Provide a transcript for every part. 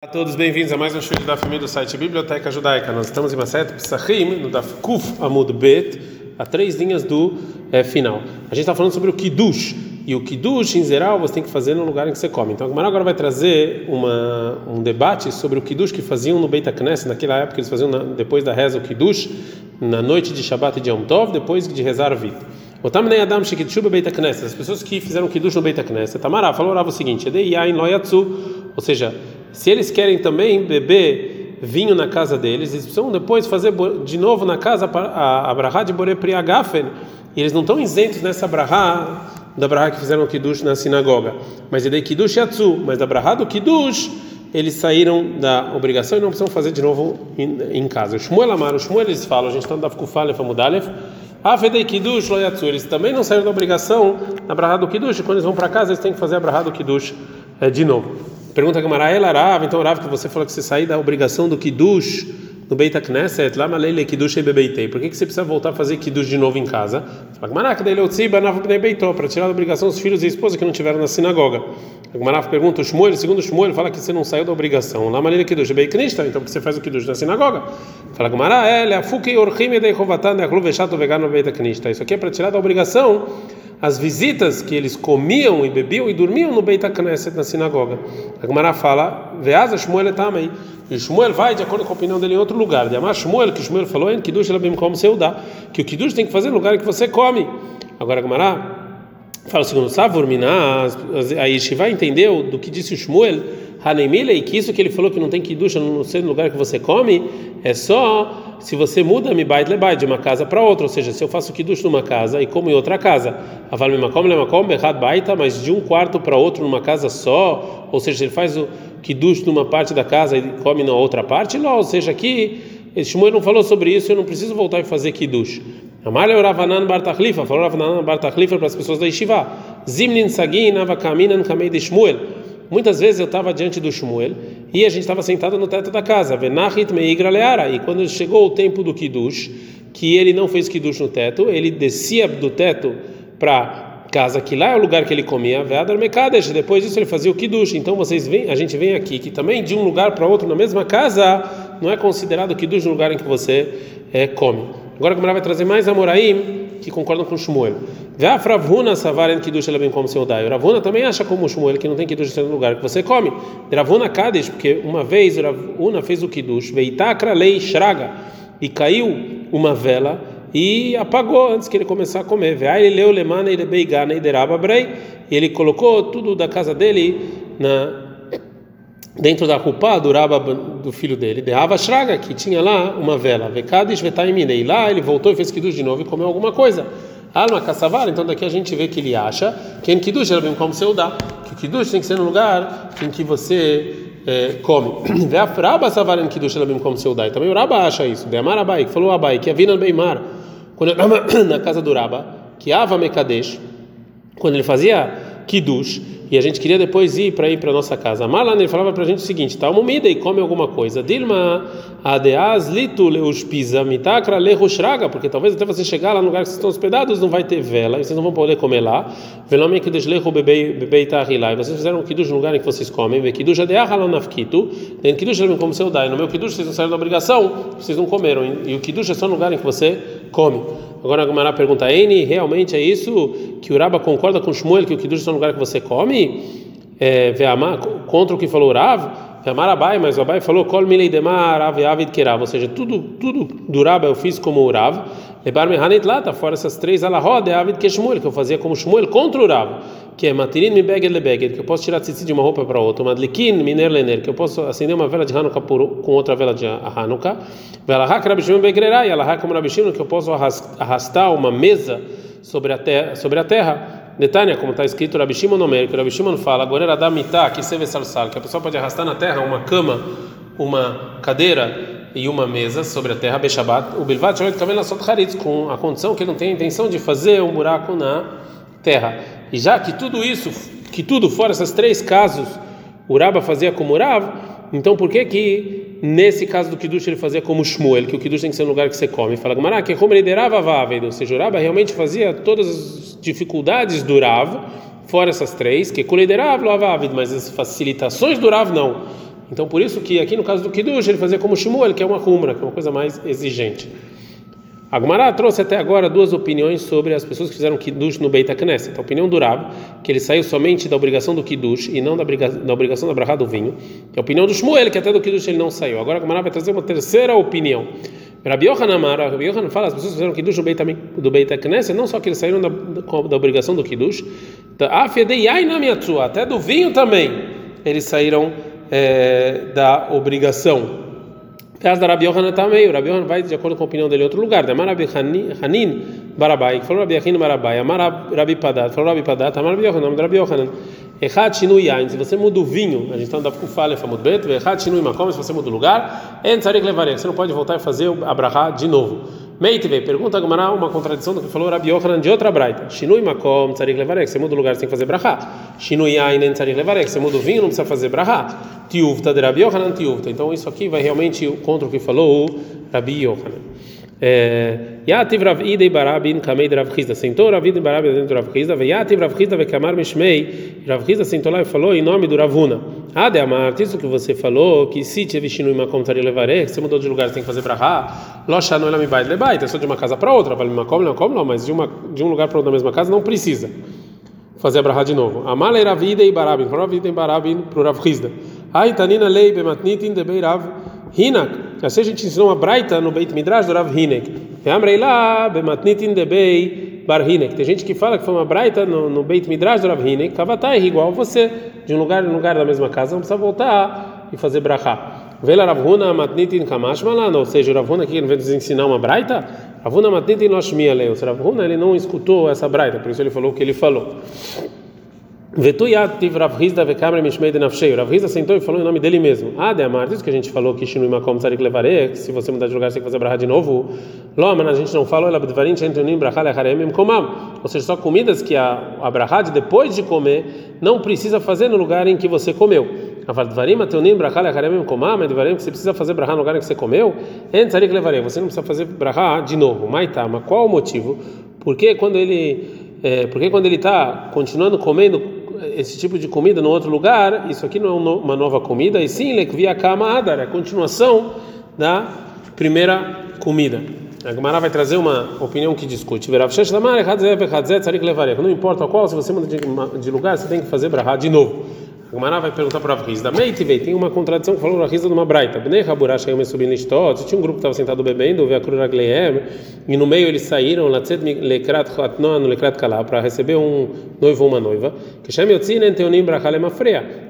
Olá a todos, bem-vindos a mais um show da família do site Biblioteca Judaica. Nós estamos em Maset Psachim, no Daf Kuf Amud Bet, a três linhas do é, final. A gente está falando sobre o Kiddush, e o Kiddush, em geral, você tem que fazer no lugar em que você come. Então, Gemara agora vai trazer uma, um debate sobre o Kiddush que faziam no Beit HaKnesset, naquela época eles faziam na, depois da reza o Kiddush, na noite de Shabbat e de Yom Tov, depois de rezar a vida. O Tamnei Adam Shekitshu Beit HaKnesset, as pessoas que fizeram Kiddush no Beit HaKnesset, Tamará falou o seguinte, Edei Yain Loyatsu, ou seja, se eles querem também beber vinho na casa deles, eles precisam depois fazer de novo na casa a brahá de Bore Priagafen, e eles não estão isentos nessa brahá da brahá que fizeram o Kiddush na sinagoga. Mas é Kiddush Yatsu, mas da brahá do Kiddush, eles saíram da obrigação e não precisam fazer de novo em, casa. O Shmuel Amar, o Shmuel eles falam, a gente está no Dafkufale Famudalef, Avedei Kiddush lo Yatsu, eles também não saíram da obrigação na brahá do Kiddush, quando eles vão para casa eles têm que fazer a brahá do Kiddush é, de novo. Pergunta a Gamara, ela então Rav, que você falou que você saiu da obrigação do Kiddush no Beit HaKnesset, lá Malele Kiddush e Bebeitei. Por que, que você precisa voltar a fazer Kiddush de novo em casa? Gamara, Bnei Beitó, para tirar da obrigação os filhos e a esposa que não tiveram na sinagoga. Gamara pergunta, o Shmuel, segundo o Shmuel, fala que você não saiu da obrigação. Lá Malele Kiddush e Beiknista, então que você faz o Kiddush na sinagoga? Fala, Gamara, ela, é, Fukei Orchim e Dei Chovatan, Neachlu Vechato Vegano Beit HaKnista. Isso aqui é para tirar da obrigação as visitas que eles comiam e bebiam e dormiam no Beit HaKnesset, na sinagoga. A Gemara fala, Veaza Shmuel também. E Shmuel vai de acordo com a opinião dele em outro lugar. De amar Shmuel, que Shmuel falou, em Kiddush Labim como dá, que o Kiddush tem que fazer no lugar que você come. Agora a Gemara fala o segundo, Savur Minas, aí vai entender do que disse o Shmuel, Hanemile, que isso que ele falou que não tem Kiddush no lugar que você come, é só se você muda mi bait lebait de uma casa para outra, ou seja, se eu faço kiddush numa casa e como em outra casa, aval mi makom lemakom berrat baita, mas de um quarto para outro numa casa só, ou seja, ele faz o kiddush numa parte da casa e come na outra parte, não, ou seja, aqui Shmuel não falou sobre isso, eu não preciso voltar e fazer kiddush. Amalha Ravanan Bartachlifa, falou Ravanan Bartachlifa para as pessoas da Yeshiva. Zimnin Sagin Avakaminan Kamei de Shmuel. Muitas vezes eu estava diante do Shmuel e a gente estava sentado no teto da casa. E quando chegou o tempo do Kiddush, que ele não fez Kiddush no teto, ele descia do teto para casa, que lá é o lugar que ele comia, Mekadesh. Depois disso ele fazia o Kiddush. Então vocês vêm, a gente vem aqui, que também de um lugar para outro na mesma casa, não é considerado Kiddush no lugar em que você é, come. Agora a vai trazer mais Amoraim que concordam com Shmuel. Ravuna savaren kiddush elabim como seu dai. Ravuna também acha como Shmuel que não tem kiddush no lugar que você come. Ravuna kadesh, porque uma vez Ravuna fez o kiddush, veitakra lei shraga, e caiu uma vela e apagou antes que ele começar a comer. Veai leu lemana e beigana e deraba brei. E ele colocou tudo da casa dele na dentro da roupa do Raba do filho dele, de Ava Shraga, que tinha lá uma vela, Vekadish Vetaimine, e lá ele voltou e fez Kiddush de novo e comeu alguma coisa. Alma Kassavar, então daqui a gente vê que ele acha que em Kiddush era bem como seu dá, que Kiddush tem que ser no lugar em que você é, come. Vê a Raba Savar em Kiddush era bem como seu dá, e também o Raba acha isso, de Amar Abai, que falou Abai, que havia Beimar, quando na casa do Raba, que Ava Mekadesh, quando ele fazia Kiddush, e a gente queria depois ir para ir para nossa casa. Malan ele falava para a gente o seguinte: tá uma comida e come alguma coisa. Dilma adeas litu mitakra lehushraga, porque talvez até você chegar lá no lugar que vocês estão hospedados não vai ter vela e vocês não vão poder comer lá. Velome que deslehu bebei tahilai. Vocês fizeram kiddush no lugar em que vocês comem. Ve kiddush adeah halanafkitu. Tem kiddush como seu dai. No meu kiddush vocês não saíram da obrigação, vocês não comeram. E o kiddush é só no lugar em que você come. Agora a Gumara pergunta: Eni, realmente é isso que o Raba concorda com Shmuel que o Kiddush é o lugar que você come? É, contra o que falou o Rav? Ve'amar Abai, mas o Abai falou: Kol milei demar Rav avid kerav. Ou seja, tudo, tudo do Raba eu fiz como o Rav. Lebar mehanit lá, tá fora essas três alahó de avid que Shmuel, que eu fazia como Shmuel contra o Rav. Que é matirin mi beged le beged, que eu posso tirar tzitzi de uma roupa para outra. Madlikin miner lener, que eu posso acender uma vela de Hanukkah por, com outra vela de Hanukkah. Ve'alahá que Rabi Shimon begrerai, alahá como Rabi Shimon, que eu posso arrastar uma mesa sobre a terra. Sobre a terra Netânia, como está escrito, Rabi Shimon Omer, que Rabi Shimon fala, agora da mitá, que seve salsal, que a pessoa pode arrastar na terra uma cama, uma cadeira e uma mesa sobre a terra, Beshabat, o Bilvat Shoret Kamel Asot Haritz, com a condição que ele não tem a intenção de fazer um buraco na terra. E já que tudo isso, que tudo fora esses três casos, o Raba fazia como Rav, então por que que nesse caso do Kiddush ele fazia como Shmuel, que o Kiddush tem que ser um lugar que você come. Fala Gamara, que como ele liderava Vavid, ou seja, o Raba realmente fazia todas as dificuldades do Rav, fora essas três, que liderava Vavid, mas as facilitações do Rav não. Então por isso que aqui no caso do Kiddush ele fazia como Shmuel, que é uma rumra, que é uma coisa mais exigente. A Gemara trouxe até agora duas opiniões sobre as pessoas que fizeram Kiddush no Beit HaKnesset. A opinião do que ele saiu somente da obrigação do Kiddush e não da, obrigação da brachá do vinho. E a opinião do Shmuel, que até do Kiddush ele não saiu. Agora a Gemara vai trazer uma terceira opinião. Rabi Yohanan Amar, Rabi fala, as pessoas fizeram Kiddush no Beit, do Beit HaKnesset, não só que eles saíram da, da obrigação do Kiddush, da até do vinho também, eles saíram é, da obrigação. Caso da Rabi Yohanan também, o Rabi Yohanan vai de acordo com a opinião dele em outro lugar. Amar Rabi Hanin Barabai, falou Rabi Hanin Barabai, Amar Rabi Padat, falou Rabi Padat, Amar Rabi Yohanan, Rabi Yohanan. Echat shinui yain, se você muda o vinho, a gente está andando com falha, famud bet, echat shinui makom, se você muda o lugar, en levarek, você não pode voltar e fazer o abrahá de novo. Meitve, pergunta Gamara uma contradição do que falou Rabi Yohanan de outra braita. Shinui makom, tzarik levarek, você muda o lugar, você tem que fazer brahá. Shinui yain, en levarek, você muda o vinho, não precisa fazer brahá. Tiuvta de Rabi Yohanan, tiuvta. Então isso aqui vai realmente contra o que falou Rabi Yohanan. Yativ Rav Idei Barabin Kamei Rav Chizda. Sentou Rav Idei Barabin dentro do Rav Chizda. Yativ Rav Chizda Vekamar Mishmei. Rav Chizda sentou lá e falou em nome do Ravuna. Ah, de Amar, isso que você falou, que se te vestindo uma contaria levaré, que você mudou de lugar, você tem que fazer brahá. Locha não ela me vai levar, então só de uma casa para outra, vale uma como, não como, não, mas de uma de um lugar para outra mesma casa não precisa fazer brahá de novo. Amale Rav Idei Barabin, Rav Idei Barabin para o Rav Chizda. Ai tanina lei bematnitin de beirav hinak. Assim a gente ensinou uma braita no Beit Midrash do Rav Hinek. Bar Hinek. Tem gente que fala que foi uma braita no, no Beit Midrash do Rav Hinek. Kavatai igual você de um lugar em lugar da mesma casa não precisa voltar e fazer brachá. Vela Ravuna matnitin kamash malana. Ou seja, Ravuna aqui veio nos ensinar uma braita. Ravuna matnitin noshmia leu. O Ravuna ele não escutou essa braita, por isso ele falou o que ele falou. Vetuyat tiv Rav Hizda vekamre mishmei de nafshei. Rav Hizda sentou e falou em nome dele mesmo. Ah, de amar, isso que a gente falou que shinui makom tzarik levarek, se você mudar de lugar você tem que fazer brahá de novo. Ló, mas a gente não falou ela b'dvarim shentunim brachá lecharem komam. Ou seja, só comidas que a, a brahá de depois de comer não precisa fazer no lugar em que você comeu. Avadvarim ateunim brachá lecharem komam, dvarim que você precisa fazer brahá no lugar em que você comeu, en tzarik levarek, você não precisa fazer brahá de novo. Maitá, mas qual o motivo? Porque quando ele é, porque quando ele está continuando comendo esse tipo de comida no outro lugar, isso aqui não é uma nova comida, e sim, lekvia kama adar, é a continuação da primeira comida. A Gemara vai trazer uma opinião que discute. Não importa qual, se você muda de lugar, você tem que fazer brahá de novo. A Gemara vai perguntar para a Rizda, Meitivei, tem uma contradição que falou a Rizda numa braita. Tinha um grupo que estava sentado bebendo, Veakur Ragleem, e no meio eles saíram, para receber um noivo ou uma noiva. Que. Quando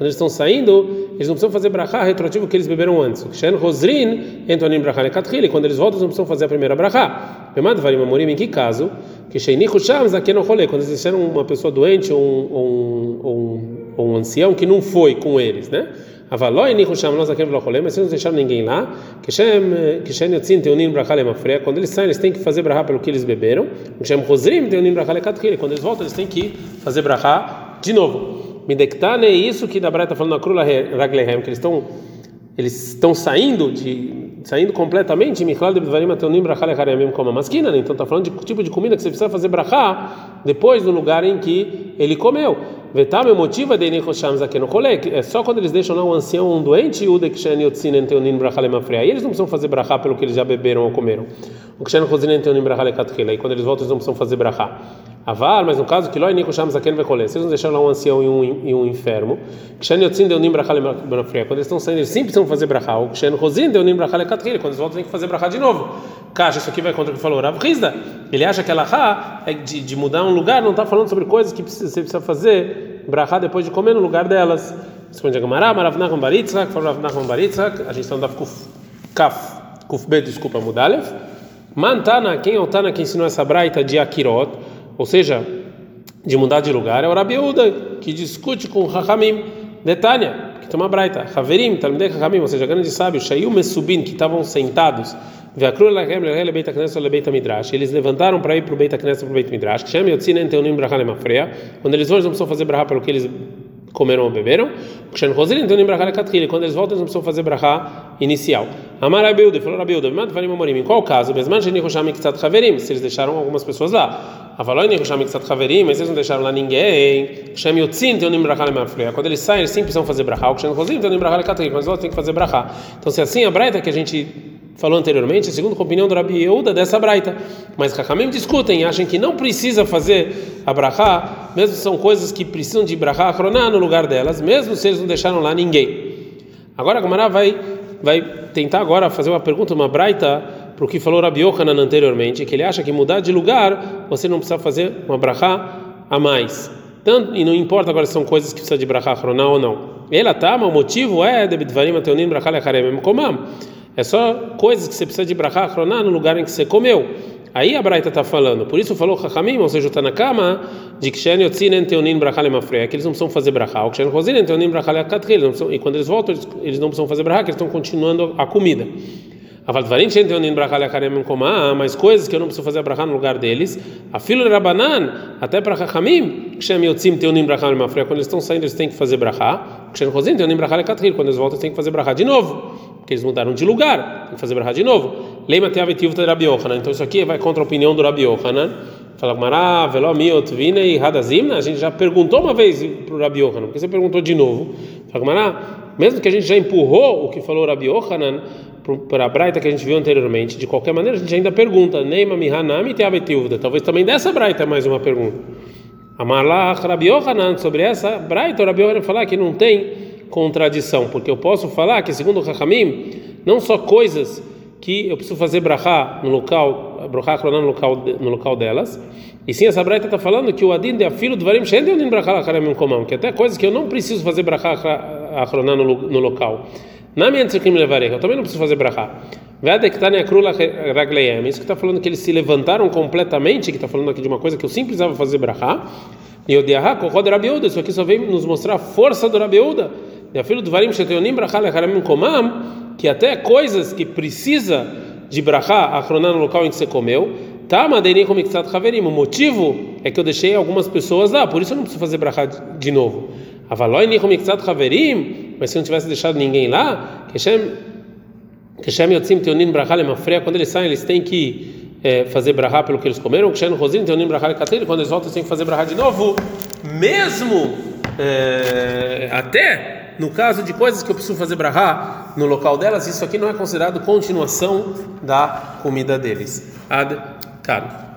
eles estão saindo, eles não precisam fazer brachá retroativo que eles beberam antes. Que Rosrin. Quando eles voltam, eles não precisam fazer a primeira brachá. Em que caso? Que quando eles deixaram uma pessoa doente ou um, um ou um ancião que não foi com eles, né? Avaloi nichusham nós aqui mas se não deixaram ninguém lá, que shem que shem yotzin teunim brachale mafreia, quando eles saem eles têm que fazer brachá pelo que eles beberam, que shem rosrim teunim brachale katkhile, quando eles voltam eles têm que fazer brachá de novo. Midektane é isso que da está falando na crula raglehem, que eles estão eles estão saindo de saindo completamente Michal de Bvarim Ateunim Brachá Lecharemim como a masquina, né? então está falando de tipo de comida que você precisa fazer brachá depois do lugar em que ele comeu. Vetar meu motivo é de é só quando eles deixam lá um ancião, um doente, o Lemafreia, aí eles não precisam fazer brachá pelo que eles já beberam ou comeram. O Kshen Brachá Lekatchila, e quando eles voltam eles não precisam fazer brachá. Avar, mas no caso que Loi Nichosham Zaken Vekolek, se eles não deixaram lá um ancião e um, e um enfermo, Kshen Yotzin Deunim Brachá Lemafreia, quando eles estão saindo eles sempre precisam fazer brachá. O Kshen Chozin Deunim Brachá Lekatchila, quando eles voltam tem que fazer brachá de novo. Caixa, isso aqui vai contra o que falou Rav Rizda. Ele acha que ela é de, de mudar um lugar, não está falando sobre coisas que você precisa fazer brachá depois de comer no lugar delas. Responde a Gamara, Maravnachon Baritzak, falou Maravnachon Baritzak, a gente está andando Kuf, Kaf, Kuf B, desculpa, Mudalev. Mantana, quem é o Tana que ensinou essa braita de Akirot, ou seja, de mudar de lugar, é o Rabiuda, que discute com Hachamim, Netanya, que tem uma braita, Haverim, Talmudei Hachamim, ou seja, grandes sábios, Shayu Mesubin, que estavam sentados eles levantaram para ir para o Beit HaKnesset para o Beit Midrash. Quando eles vão, eles não precisam fazer brahá pelo que eles comeram ou beberam. Quando eles voltam, eles não precisam fazer brachá inicial. Amar Abilde, falou Abilde, em qual caso? Se eles deixaram algumas pessoas lá. Mas eles não deixaram lá ninguém. Quando eles saem, eles sempre precisam fazer brachá. Quando eles voltam, tem que fazer brachá. Então, se assim, a braita que a gente falou anteriormente, segundo a opinião do Rabi Yehuda dessa braita. Mas Hakamim discutem, acham que não precisa fazer a brachá, mesmo são coisas que precisam de brachá achroná no lugar delas, mesmo se eles não deixaram lá ninguém. Agora a Gamara vai, vai tentar agora fazer uma pergunta, uma braita, para o que falou Rabi Yohanan anteriormente, que ele acha que mudar de lugar, você não precisa fazer uma brachá a mais. Tanto, e não importa agora se são coisas que precisa de brachá achroná ou não. Ela tá, mas o motivo é de Bidvarim Ateunim Brachá Lecharem Komam é só coisas que você precisa de brachá achroná no lugar em que você comeu. Aí a Braita está falando. Por isso falou Chachamim, ou seja, está na cama, de Lemafreia, que eles não precisam fazer brachá. O e quando eles voltam, eles, não precisam fazer brachá, eles estão continuando a comida. Avaltvarim Shen Teonin Brachá Lekarem Komá, mas coisas que eu não preciso fazer brachá no lugar deles. A fila Rabanan, até para Chachamim, quando eles estão saindo, eles têm que fazer brachá. Quando eles voltam, eles têm que fazer brachá de novo porque eles mudaram de lugar, tem que fazer brachá de novo. Leima teavetiv de Rabi Yohanan. Então isso aqui vai contra a opinião do Rabi Yohanan. Fala, Mará, miot vinei hadazimna. A gente já perguntou uma vez para o Rabi Yohanan, porque você perguntou de novo. Fala, Mará, mesmo que a gente já empurrou o que falou o Rabi Yohanan para a Braita que a gente viu anteriormente, de qualquer maneira a gente ainda pergunta, Neima mihanami teavetiv. Talvez também dessa Braita mais uma pergunta. Amalach Rabi Yohanan, sobre essa Braita, o Rabi Yohanan falar que não tem contradição, porque eu posso falar que, segundo o Hakamim, não só coisas que eu preciso fazer brachá no local, brachá no local, no local delas, e sim essa braita está falando que o adin de afilo do varim shen de brachá lacharem comam, que até coisas que eu não preciso fazer brachá achroná no, no local. Na minha tzrikim levarei, eu também não preciso fazer brachá. Isso que está falando que eles se levantaram completamente, que está falando aqui de uma coisa que eu sim precisava fazer brachá. E o Diahá, isso aqui só vem nos mostrar a força do Rabiuda filho do varim sheteonim brachá lecharamim komam, que até coisas que precisa de brachá achronar no local em que você comeu, tá madeirinha com mixat haverim. O motivo é que eu deixei algumas pessoas lá, por isso eu não preciso fazer brachá de novo. Avaloi ni com mixat haverim, mas se não tivesse deixado ninguém lá, que Shem yotzim teonim brachá lemafreia, quando eles saem, eles têm que é, fazer brachá pelo que eles comeram, Shem rosin teonim brachá lekatel, quando eles voltam, eles têm que fazer brachá de novo, mesmo é, até no caso de coisas que eu preciso fazer brahá no local delas, isso aqui não é considerado continuação da comida deles. Ad, caro.